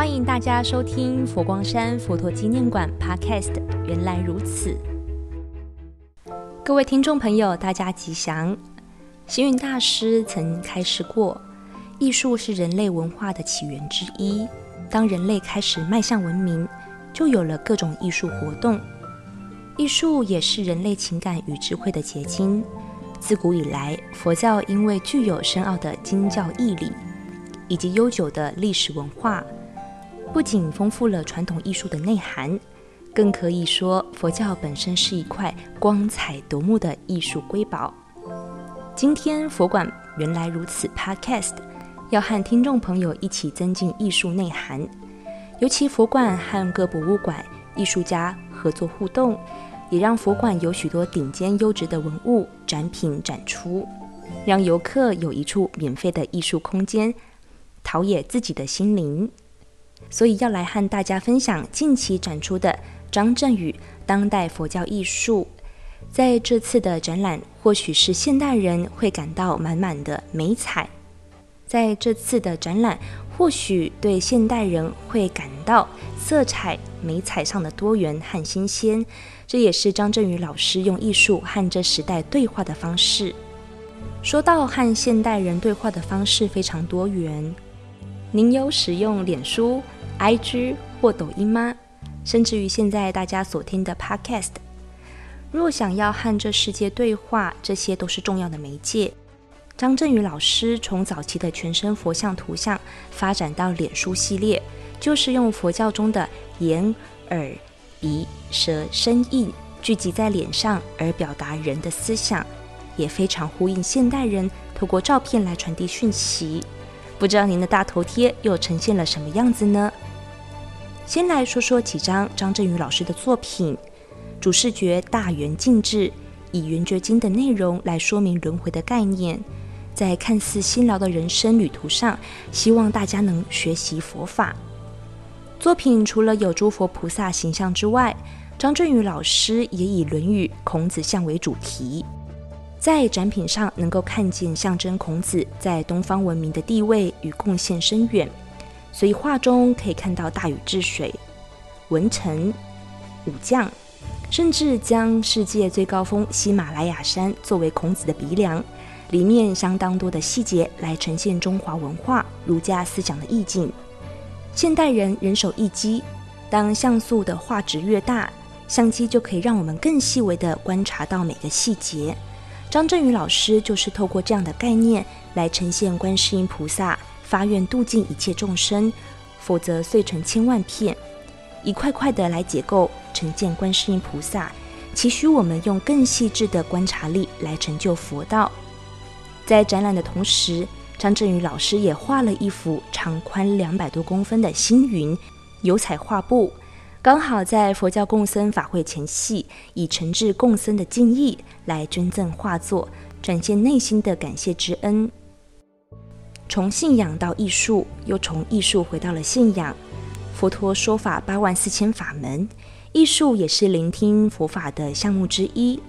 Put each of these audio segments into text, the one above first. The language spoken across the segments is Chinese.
欢迎大家收听佛光山佛陀纪念馆 Podcast。原来如此，各位听众朋友，大家吉祥。星云大师曾开示过，艺术是人类文化的起源之一。当人类开始迈向文明，就有了各种艺术活动。艺术也是人类情感与智慧的结晶。自古以来，佛教因为具有深奥的经教义理，以及悠久的历史文化，不仅丰富了传统艺术的内涵，更可以说佛教本身是一块光彩夺目的艺术瑰宝。今天佛馆原来如此 Podcast，要和听众朋友一起增进艺术内涵，尤其佛馆和各博物馆艺术家合作互动。也让佛馆有许多顶尖优质的文物展品展出，让游客有一处免费的艺术空间，陶冶自己的心灵。所以要来和大家分享近期展出的张振宇当代佛教艺术。在这次的展览，或许是现代人会感到满满的美彩。在这次的展览，或许对现代人会感到色彩美彩上的多元和新鲜。这也是张振宇老师用艺术和这时代对话的方式。说到和现代人对话的方式非常多元，您有使用脸书、IG 或抖音吗？甚至于现在大家所听的 Podcast，若想要和这世界对话，这些都是重要的媒介。张振宇老师从早期的全身佛像图像发展到脸书系列，就是用佛教中的眼、耳。鼻、舌、身意聚集在脸上，而表达人的思想，也非常呼应现代人透过照片来传递讯息。不知道您的大头贴又呈现了什么样子呢？先来说说几张张振宇老师的作品。主视觉大圆镜智，以《圆觉经》的内容来说明轮回的概念，在看似辛劳的人生旅途上，希望大家能学习佛法。作品除了有诸佛菩萨形象之外，张振宇老师也以《论语》孔子像为主题，在展品上能够看见象征孔子在东方文明的地位与贡献深远，所以画中可以看到大禹治水、文臣、武将，甚至将世界最高峰喜马拉雅山作为孔子的鼻梁，里面相当多的细节来呈现中华文化、儒家思想的意境。现代人人手一机，当像素的画质越大，相机就可以让我们更细微地观察到每个细节。张振宇老师就是透过这样的概念来呈现观世音菩萨发愿度尽一切众生，否则碎成千万片，一块块的来解构呈现观世音菩萨，期许我们用更细致的观察力来成就佛道。在展览的同时，张振宇老师也画了一幅长宽两百多公分的星云油彩画布，刚好在佛教共僧法会前夕，以诚挚共僧的敬意来捐赠画作，展现内心的感谢之恩。从信仰到艺术，又从艺术回到了信仰。佛陀说法八万四千法门，艺术也是聆听佛法的项目之一。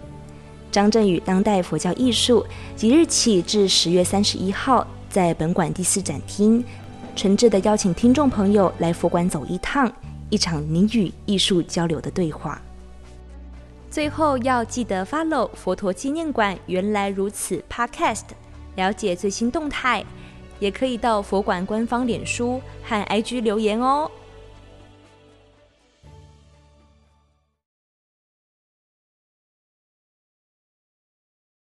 张振宇当代佛教艺术即日起至十月三十一号。在本馆第四展厅，诚挚地邀请听众朋友来佛馆走一趟，一场你与艺术交流的对话。最后要记得 follow 佛陀纪念馆原来如此 Podcast，了解最新动态，也可以到佛馆官方脸书和 IG 留言哦。